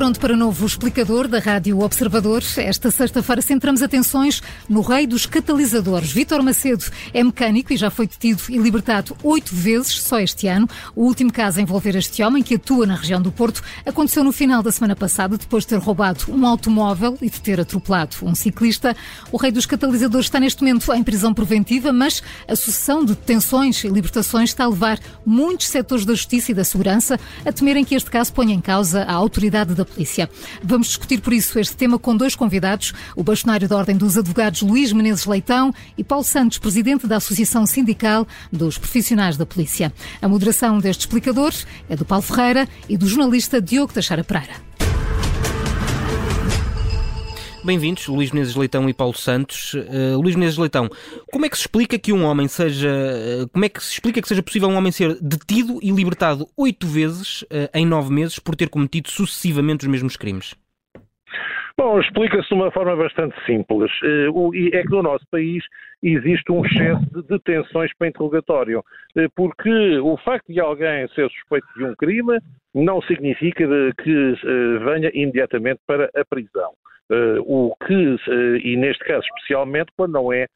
pronto para novo explicador da Rádio Observador. Esta sexta-feira centramos atenções no rei dos catalisadores. Vítor Macedo é mecânico e já foi detido e libertado oito vezes só este ano. O último caso a envolver este homem, que atua na região do Porto, aconteceu no final da semana passada, depois de ter roubado um automóvel e de ter atropelado um ciclista. O rei dos catalisadores está neste momento em prisão preventiva, mas a sucessão de detenções e libertações está a levar muitos setores da justiça e da segurança a temerem que este caso ponha em causa a autoridade da polícia. Vamos discutir por isso este tema com dois convidados, o bastonário da Ordem dos Advogados Luís Menezes Leitão e Paulo Santos, presidente da Associação Sindical dos Profissionais da Polícia. A moderação deste explicador é do Paulo Ferreira e do jornalista Diogo Teixeira Pereira. Bem-vindos, Luís Menezes Leitão e Paulo Santos. Uh, Luís Menezes Leitão, como é que se explica que um homem seja. Uh, como é que se explica que seja possível um homem ser detido e libertado oito vezes uh, em nove meses por ter cometido sucessivamente os mesmos crimes? Bom, explica-se de uma forma bastante simples. E é que no nosso país existe um excesso de detenções para interrogatório. Porque o facto de alguém ser suspeito de um crime não significa que venha imediatamente para a prisão. O que, e neste caso especialmente, quando não é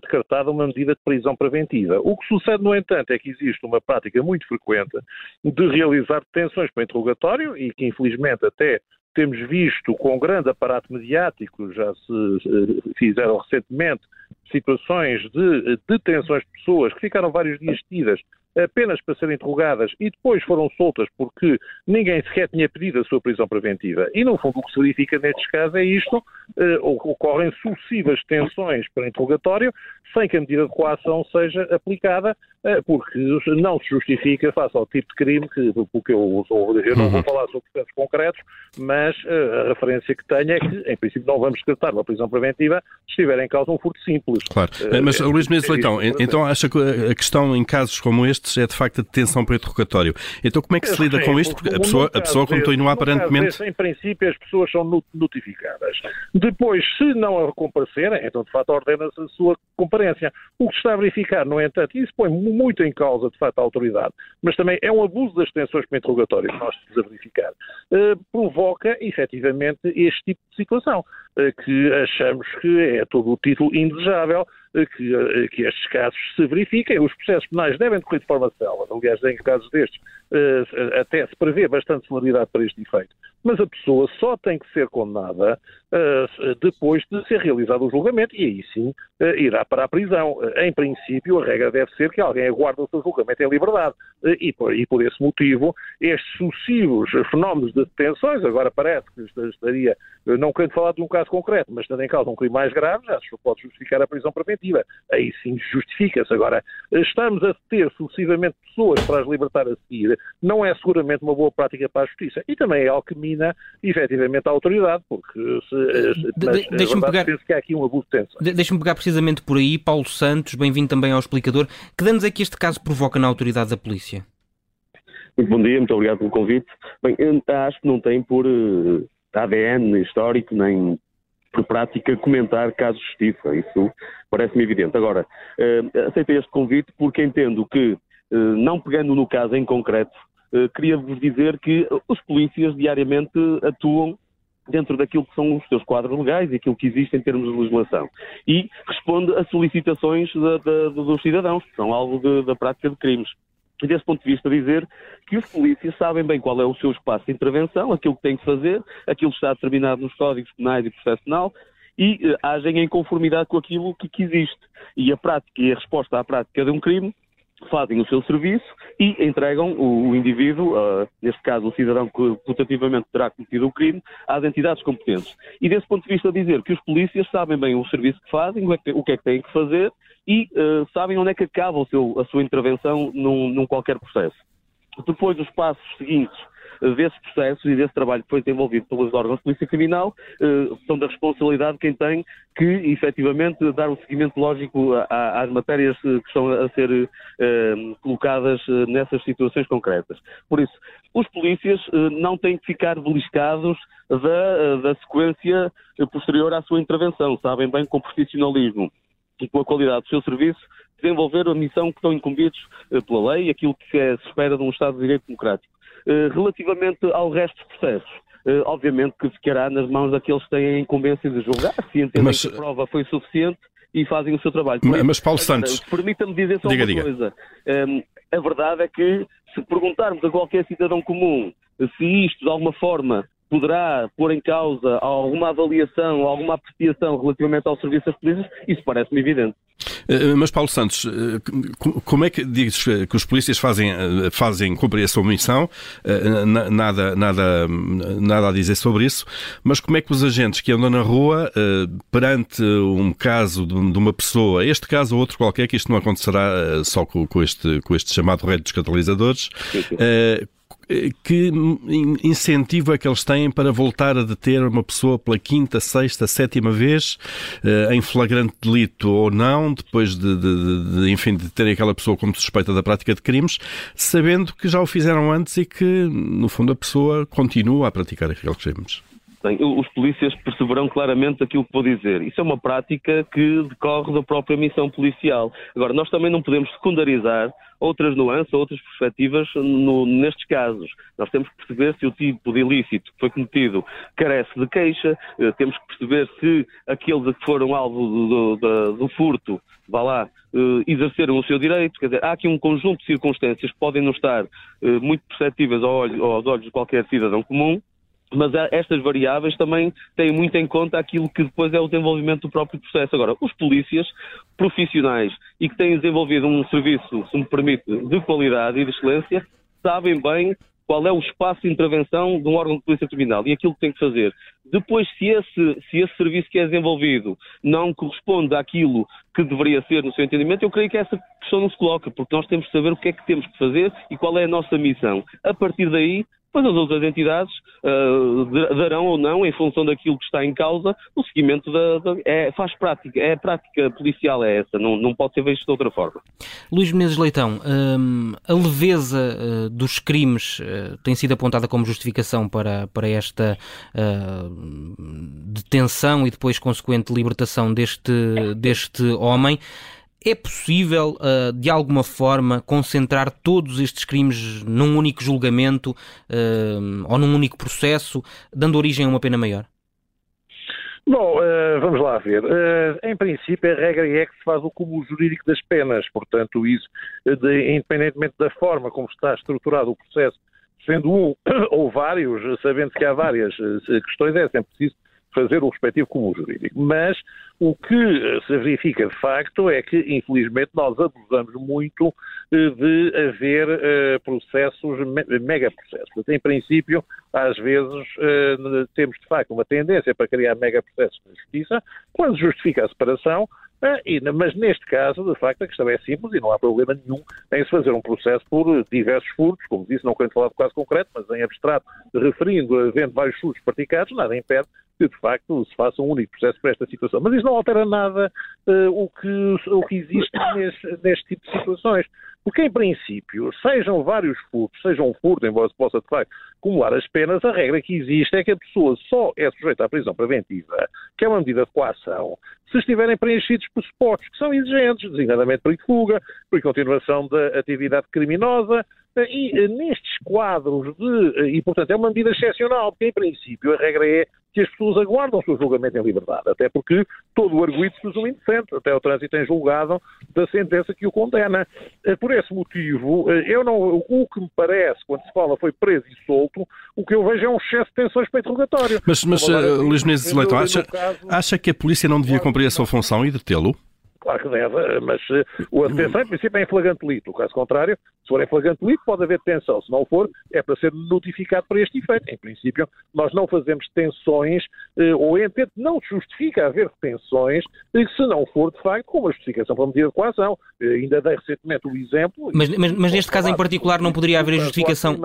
decretada uma medida de prisão preventiva. O que sucede, no entanto, é que existe uma prática muito frequente de realizar detenções para interrogatório e que, infelizmente, até temos visto com grande aparato mediático, já se fizeram recentemente situações de detenções de pessoas que ficaram vários dias detidas apenas para serem interrogadas e depois foram soltas porque ninguém sequer tinha pedido a sua prisão preventiva. E, no fundo, o que se verifica nestes casos é isto: uh, ocorrem sucessivas detenções para interrogatório sem que a medida de coação seja aplicada, porque não se justifica face ao tipo de crime que, porque eu, eu não vou uhum. falar sobre processos concretos, mas uh, a referência que tenho é que, em princípio, não vamos decretar uma prisão preventiva se estiver em causa um furto simples. Claro. mas, Luís Menezes Leitão, então acha que a questão em casos como este é de facto a detenção para interrogatório. Então como é que se lida com isto? Porque a pessoa, a pessoa continua aparentemente... Em princípio as pessoas são notificadas. Depois, se não comparecerem, então de facto ordena-se a sua comparência. O que se está a verificar, no entanto, e isso põe muito em causa de facto a autoridade, mas também é um abuso das detenções para interrogatório que nós estamos a verificar, eh, provoca efetivamente este tipo de situação, eh, que achamos que é todo o título indesejável que, eh, que estes casos se verifiquem. Os processos penais devem decorrer de forma célere. Aliás, em casos destes, até se prevê bastante celeridade para este efeito. Mas a pessoa só tem que ser condenada uh, depois de ser realizado o julgamento e aí sim uh, irá para a prisão. Uh, em princípio, a regra deve ser que alguém aguarde o seu julgamento em liberdade. E por, e, por, esse motivo, estes sucessivos fenómenos de detenções, agora parece que estaria, não querendo falar de um caso concreto, mas estando em causa um crime mais grave, já se pode justificar a prisão preventiva. Aí sim justifica-se. Agora, estamos a ter sucessivamente pessoas para as libertar a seguir, não é seguramente uma boa prática para a justiça. E também é algo que mina, efetivamente, a autoridade, porque se, de, de, pegar, penso que há aqui um abuso de tensão. De, Deixa-me pegar precisamente por aí, Paulo Santos, bem-vindo também ao explicador. Que danos é que este caso provoca na autoridade da polícia? Muito bom dia, muito obrigado pelo convite. Bem, acho que não tem por uh, eh, ADN histórico, nem por prática, comentar casos de justiça. Isso parece-me evidente. Agora, uh, aceitei este convite porque entendo que eh, não pegando no caso em concreto, eh, queria-vos dizer que os polícias diariamente atuam dentro daquilo que são os seus quadros legais e aquilo que existe em termos de legislação. E responde a solicitações da, da, dos cidadãos, que são algo de, da prática de crimes. E desse ponto de vista dizer que os polícias sabem bem qual é o seu espaço de intervenção, aquilo que têm que fazer, aquilo que está determinado nos códigos penais e processo penal, e uh, agem em conformidade com aquilo que, que existe. E a prática e a resposta à prática de um crime fazem o seu serviço e entregam o, o indivíduo, uh, neste caso o cidadão que putativamente terá cometido o crime, às entidades competentes. E desse ponto de vista dizer que os polícias sabem bem o serviço que fazem, o, é que, é que têm que fazer e uh, sabem onde é que acaba seu, a sua intervenção num, num qualquer processo. Depois, os passos seguintes desses processos e desse trabalho que foi desenvolvido pelos órgãos de polícia criminal eh, são da responsabilidade de quem tem que, efetivamente, dar um seguimento lógico às matérias que estão a ser eh, colocadas eh, nessas situações concretas. Por isso, os polícias não têm que ficar beliscados da, da sequência posterior à sua intervenção. Sabem bem com profissionalismo e com a qualidade do seu serviço desenvolver a missão que estão incumbidos pela lei e aquilo que se espera de um Estado de Direito Democrático. Relativamente ao resto dos processos, obviamente que ficará nas mãos daqueles que têm a incumbência de julgar, se entendem Mas... que a prova foi suficiente e fazem o seu trabalho. Mas, mas Paulo Santos. Permita-me dizer só diga, uma diga. coisa. Um, a verdade é que, se perguntarmos a qualquer cidadão comum se isto, de alguma forma, poderá pôr em causa alguma avaliação, alguma apreciação relativamente ao serviço das polícias, isso parece-me evidente. Eh, mas, Paulo Santos, eh, como é que dizes que os polícias fazem, eh, fazem cumprir a sua missão? Nada, nada, nada a dizer sobre isso. Mas como é que os agentes que andam na rua, perante um caso de uma pessoa, este caso ou outro qualquer, que isto não acontecerá só com este, com este chamado rei dos catalisadores, que incentivo é que eles têm para voltar a deter uma pessoa pela quinta, sexta, sétima vez, eh, em flagrante delito ou não, depois de, de, de, enfim, de terem aquela pessoa como suspeita da prática de crimes, sabendo que já o fizeram antes e que, no fundo, a pessoa continua a praticar aqueles crimes? Bem, os polícias perceberão claramente aquilo que vou dizer. Isso é uma prática que decorre da própria missão policial. Agora, nós também não podemos secundarizar outras nuances, outras perspectivas no, nestes casos. Nós temos que perceber se o tipo de ilícito que foi cometido carece de queixa, eh, temos que perceber se aqueles que foram alvo do, do, do furto, vá lá, eh, exerceram o seu direito. Quer dizer, há aqui um conjunto de circunstâncias que podem não estar eh, muito perceptíveis aos olhos de qualquer cidadão comum mas estas variáveis também têm muito em conta aquilo que depois é o desenvolvimento do próprio processo. Agora, os polícias profissionais e que têm desenvolvido um serviço, se me permite, de qualidade e de excelência, sabem bem qual é o espaço de intervenção de um órgão de polícia criminal e aquilo que tem que fazer. Depois, se esse, se esse serviço que é desenvolvido não corresponde àquilo que deveria ser no seu entendimento, eu creio que essa questão não se coloca, porque nós temos que saber o que é que temos que fazer e qual é a nossa missão. A partir daí, pois as outras entidades uh, darão ou não, em função daquilo que está em causa, o seguimento da. da é, faz prática, é prática policial é essa, não, não pode ser visto de outra forma. Luís Menezes Leitão, um, a leveza uh, dos crimes uh, tem sido apontada como justificação para, para esta detenção e depois consequente libertação deste, deste homem. É possível, uh, de alguma forma, concentrar todos estes crimes num único julgamento uh, ou num único processo, dando origem a uma pena maior? Bom, uh, vamos lá ver. Uh, em princípio, a regra é que se faz o cúmulo jurídico das penas. Portanto, isso, de, independentemente da forma como está estruturado o processo, sendo um ou vários, sabendo que há várias questões, é sempre preciso fazer o respectivo cúmulo jurídico. Mas o que eh, se verifica de facto é que, infelizmente, nós abusamos muito eh, de haver uh, processos, mega processos. Em princípio, às vezes temos de facto uma tendência para criar mega processos na justiça, quando justifica a separação, mas neste caso, de facto, a questão é simples e não há problema nenhum em se fazer um processo por diversos furtos, como disse, não quero falar de caso concreto, mas em abstrato, referindo, havendo vários furtos praticados, nada impede que de facto se faça um único processo para esta situação. Mas isso não altera nada uh, o, que, o que existe neste, neste tipo de situações. Porque, em princípio, sejam vários furtos, sejam um furto, embora se possa, de facto, acumular as penas, a regra que existe é que a pessoa só é sujeita à prisão preventiva, que é uma medida de coação, se estiverem preenchidos pressupostos que são exigentes, designadamente para fuga, para continuação da atividade criminosa, e eh, nestes quadros de. Eh, e, portanto, é uma medida excepcional, porque, em princípio, a regra é que as pessoas aguardam o seu julgamento em liberdade, até porque todo o arguído se presume indecente, até o trânsito em julgado da sentença que o condena. Eh, por esse motivo, eu não, o que me parece, quando se fala foi preso e solto, o que eu vejo é um excesso de tensões para interrogatório. Mas, mas uh, Luís Menezes Leitão, acha, caso, acha que a polícia não devia cumprir a sua função e detê-lo? Claro que deve, mas uh, o detenção, em princípio, é em flagrante delito. O caso contrário, se for em flagrante delito, pode haver detenção. Se não for, é para ser notificado para este efeito. Em princípio, nós não fazemos detenções, uh, ou em tempo não justifica haver detenções, se não for, de facto, com uma justificação para medida de coação. Uh, ainda dei recentemente o exemplo. Mas, mas, mas neste caso em particular não poderia haver justificação.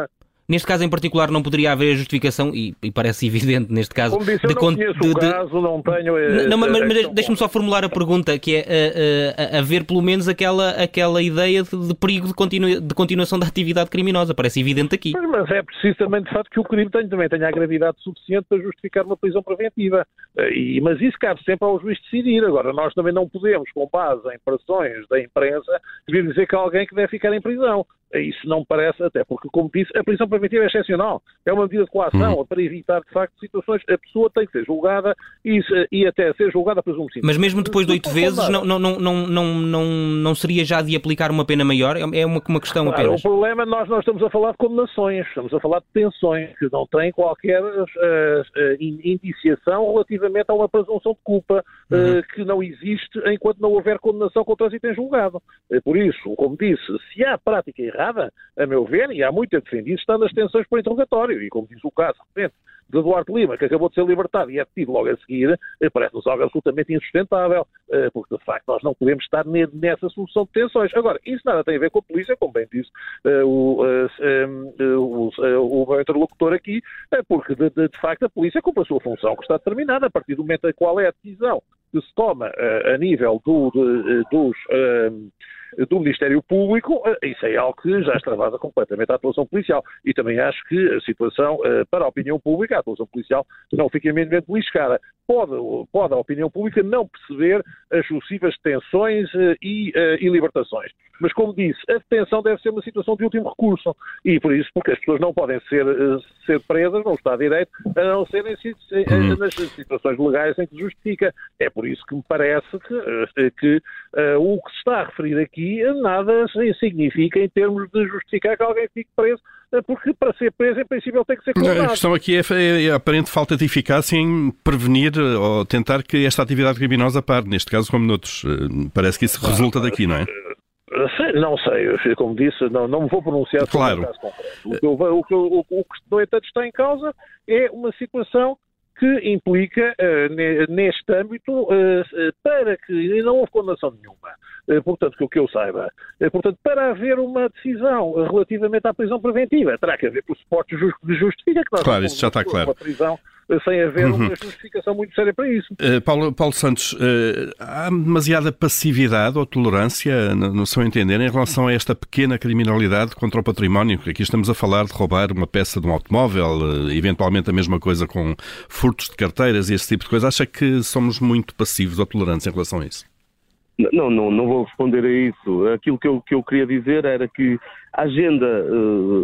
Neste caso em particular não poderia haver justificação, e, e parece evidente neste caso... Como disse, eu não conheço de, o caso, não tenho... Eh, não, mas, mas deixa-me só formular a pergunta, que é uh, uh, haver pelo menos aquela, aquela ideia de, de perigo de, continu, de continuação da atividade criminosa. Parece evidente aqui. Mas, mas, é preciso também, de facto, que o crime tenha, também tenha a gravidade suficiente para justificar uma prisão preventiva. E, mas isso cabe sempre ao juiz decidir. Agora, nós também não podemos, com base em pressões da imprensa, vir dizer que há alguém que deve ficar em prisão. Isso não me parece, até porque, como disse, a prisão preventiva é excepcional. É uma medida de coação uhum. para evitar, de facto, situações. A pessoa tem que ser julgada e, e até ser julgada presumo sim. Mas mesmo depois de oito vezes, não, não, não, não, não, não, seria já de aplicar uma pena maior? É uma, uma questão claro, apenas. O problema, nós não estamos a falar de condenações, estamos a falar de tensões que não têm qualquer uh, indiciação relativamente a uma presunção de culpa uhum. uh, que não existe enquanto não houver condenação com o trânsito em julgado. Por isso, como disse, se há prática errada, a meu ver, e há muito a defender, está nas tensões para interrogatório. E como diz o caso, de Duarte Lima, que acabou de ser libertado e é detido logo a seguir, eh, parece-nos algo absolutamente insustentável, eh, porque de facto nós não podemos estar nessa solução de tensões. Agora, isso nada tem a ver com a polícia, como bem disse eh, o, o, o, o interlocutor aqui, porque de, de, de, facto a polícia cumpre a sua função, que está determinada a partir do momento em qual é a decisão que se toma a nível do, de, dos do Ministério Público, eh, isso é algo que já extravasa completamente a atuação policial. E também acho que a situação, eh, para a opinião pública, a atuação policial não fica minimamente beliscada. Pode, pode a opinião pública não perceber as sucessivas detenções eh, e, e libertações. Mas, como disse, a detenção deve ser uma situação de último recurso. E por isso, porque as pessoas não podem ser, ser presas Estado de Direito, a não ser uhum. nas situações legais em que justifica. É por isso que me parece que, que uh, o que se está a referir aqui nada significa em termos de justificar que alguém fique preso, porque para ser preso, em princípio, ele tem que ser condenado. A questão aqui é, é a aparente falta de eficácia em prevenir ou tentar que esta atividade criminosa pare, neste caso como noutros. Eh, parece que isso resulta daqui, não é? Não sei, como disse, não, não me vou pronunciar sobre claro. o caso concreto. O que, o, que, o, o que, no entanto, está em causa é uma situação que implica, uh, neste âmbito, uh, para que não houve condenação nenhuma, uh, portanto, que o que eu saiba, portanto, para haver uma decisão relativamente à prisão preventiva, terá que haver pressupostos de justifica que nós claro, isso já está claro. uma prisão sem haver uhum. uma justificação muito séria para isso. Uh, Paulo, Paulo, Santos, uh, há demasiada passividade ou tolerância, no, no seu entender, em relação a esta pequena criminalidade contra o património? Aqui estamos a falar de roubar uma peça de um automóvel, uh, eventualmente a mesma coisa com furtos de carteiras e esse tipo de coisa. Acha que somos muito passivos ou tolerantes em relação a isso? Não, não, não vou responder a isso. Aquilo que eu, que eu queria dizer era que a agenda,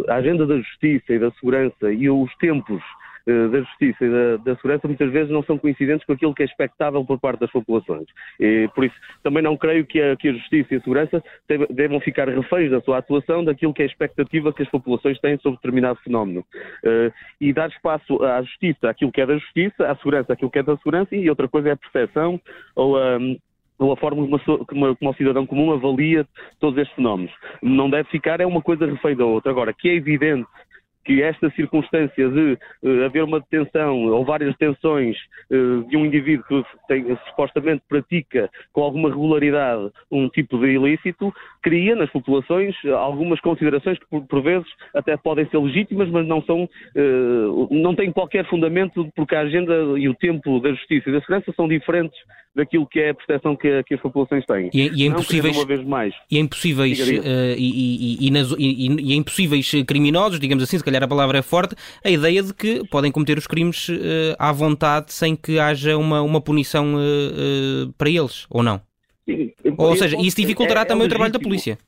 a agenda da justiça e da segurança e os tempos da justiça e da, da, segurança muitas vezes não são coincidentes com aquilo que é expectável por parte das populações. E, por isso, também não creio que a, que a justiça e a segurança devam ficar reféns da sua atuação daquilo que é a expectativa que as populações têm sobre determinado fenómeno. Uh, e dar espaço à justiça aquilo que é da justiça, à segurança aquilo que é da segurança, e outra coisa é a percepção ou a. ou a forma como, uma, como o cidadão comum avalia todos estes fenómenos. Não deve ficar, é uma coisa refém da outra. Agora, que é evidente que esta circunstância de uh, haver uma detenção ou várias detenções uh, de um indivíduo que tem, supostamente pratica com alguma regularidade um tipo de ilícito, cria nas populações algumas considerações que por, vezes até podem ser legítimas, mas não são, uh, não têm qualquer fundamento porque a agenda e o tempo da justiça e da segurança são diferentes daquilo que é a percepção que, que as populações têm. E, e é impossíveis, uma vez mais. E é impossíveis. Uh, e, e, nas, e, é impossíveis criminosos, digamos assim, se calhar a palavra é forte, a ideia de que podem cometer os crimes uh, à vontade sem que haja uma, uma punição uh, para eles, ou não? Sim. Ou seja, isso dificultará é, é também o trabalho da polícia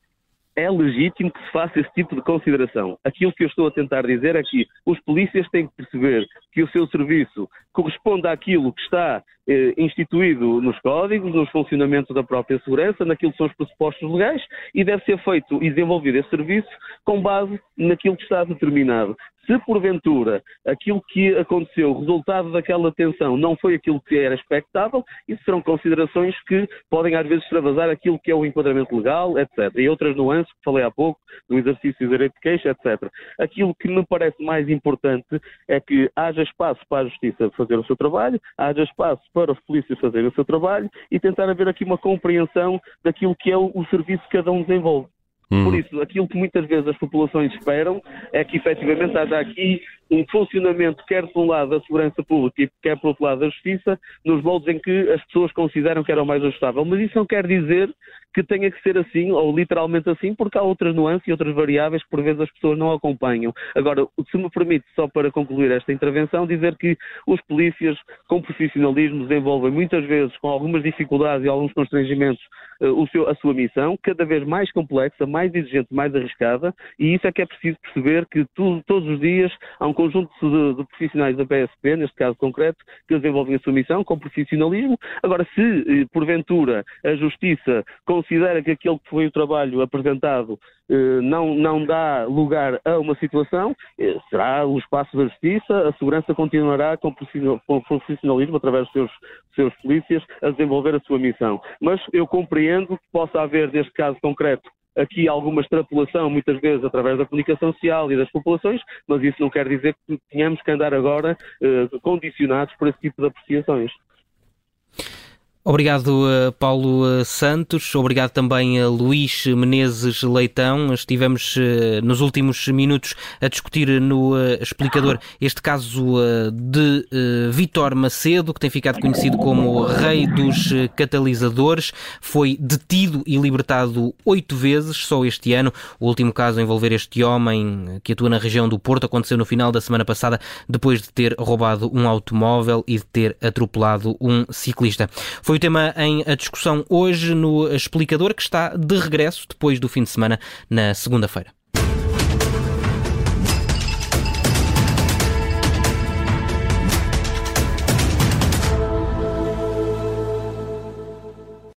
é legítimo que se faça esse tipo de consideração. Aquilo que eu estou a tentar dizer é que os polícias têm que perceber que o seu serviço corresponde àquilo que está eh, instituído nos códigos, nos funcionamentos da própria segurança, naquilo que são os pressupostos legais e deve ser feito e desenvolvido esse serviço com base naquilo que está determinado. Se porventura aquilo que aconteceu, o resultado daquela tensão, não foi aquilo que era expectável, isso serão considerações que podem às vezes extravasar aquilo que é o enquadramento legal, etc. E outras nuances que falei há pouco, do exercício do direito de queixa, etc. Aquilo que me parece mais importante é que haja espaço para a justiça fazer o seu trabalho, haja espaço para os polícias fazerem o seu trabalho e tentar haver aqui uma compreensão daquilo que é o serviço que cada um desenvolve. Por isso, aquilo que muitas vezes as populações esperam é que efetivamente haja aqui um funcionamento, quer de um lado da segurança pública e quer por outro lado da justiça, nos moldes em que as pessoas consideram que era o mais ajustável. Mas isso não quer dizer que tenha que ser assim, ou literalmente assim, porque há outras nuances e outras variáveis que por vezes as pessoas não acompanham. Agora, se me permite, só para concluir esta intervenção, dizer que os polícias, com profissionalismo, desenvolvem muitas vezes, com algumas dificuldades e alguns constrangimentos, eh, seu, a sua missão, cada vez mais complexa, mais exigente, mais arriscada, e isso é que é preciso perceber que todos os dias há um conjunto de, de, profissionais da PSP, neste caso concreto, que desenvolvem a sua missão com profissionalismo. Agora, se eh, porventura a Justiça considera que aquele que foi o trabalho apresentado eh, não, não dá lugar a uma situação, eh, será o espaço da justiça, a segurança continuará com profissionalismo, através dos seus, seus polícias, a desenvolver a sua missão. Mas eu compreendo que possa haver, neste caso concreto, aqui alguma extrapolação, muitas vezes através da comunicação social e das populações, mas isso não quer dizer que tenhamos que andar agora eh, condicionados por esse tipo de apreciações. Obrigado, eh, Paulo eh, Santos. Obrigado também a Luís Menezes Leitão. Estivemos eh, nos últimos minutos a discutir no explicador este caso de Vitor Macedo, que tem ficado conhecido como Rei dos Catalisadores. Foi detido e libertado oito vezes só este ano. O último caso a envolver este homem que atua na região do Porto aconteceu no final da semana passada, depois de ter roubado um automóvel e de ter atropelado um ciclista. Foi foi o tema em discussão hoje no Explicador, que está de regresso depois do fim de semana, na segunda-feira.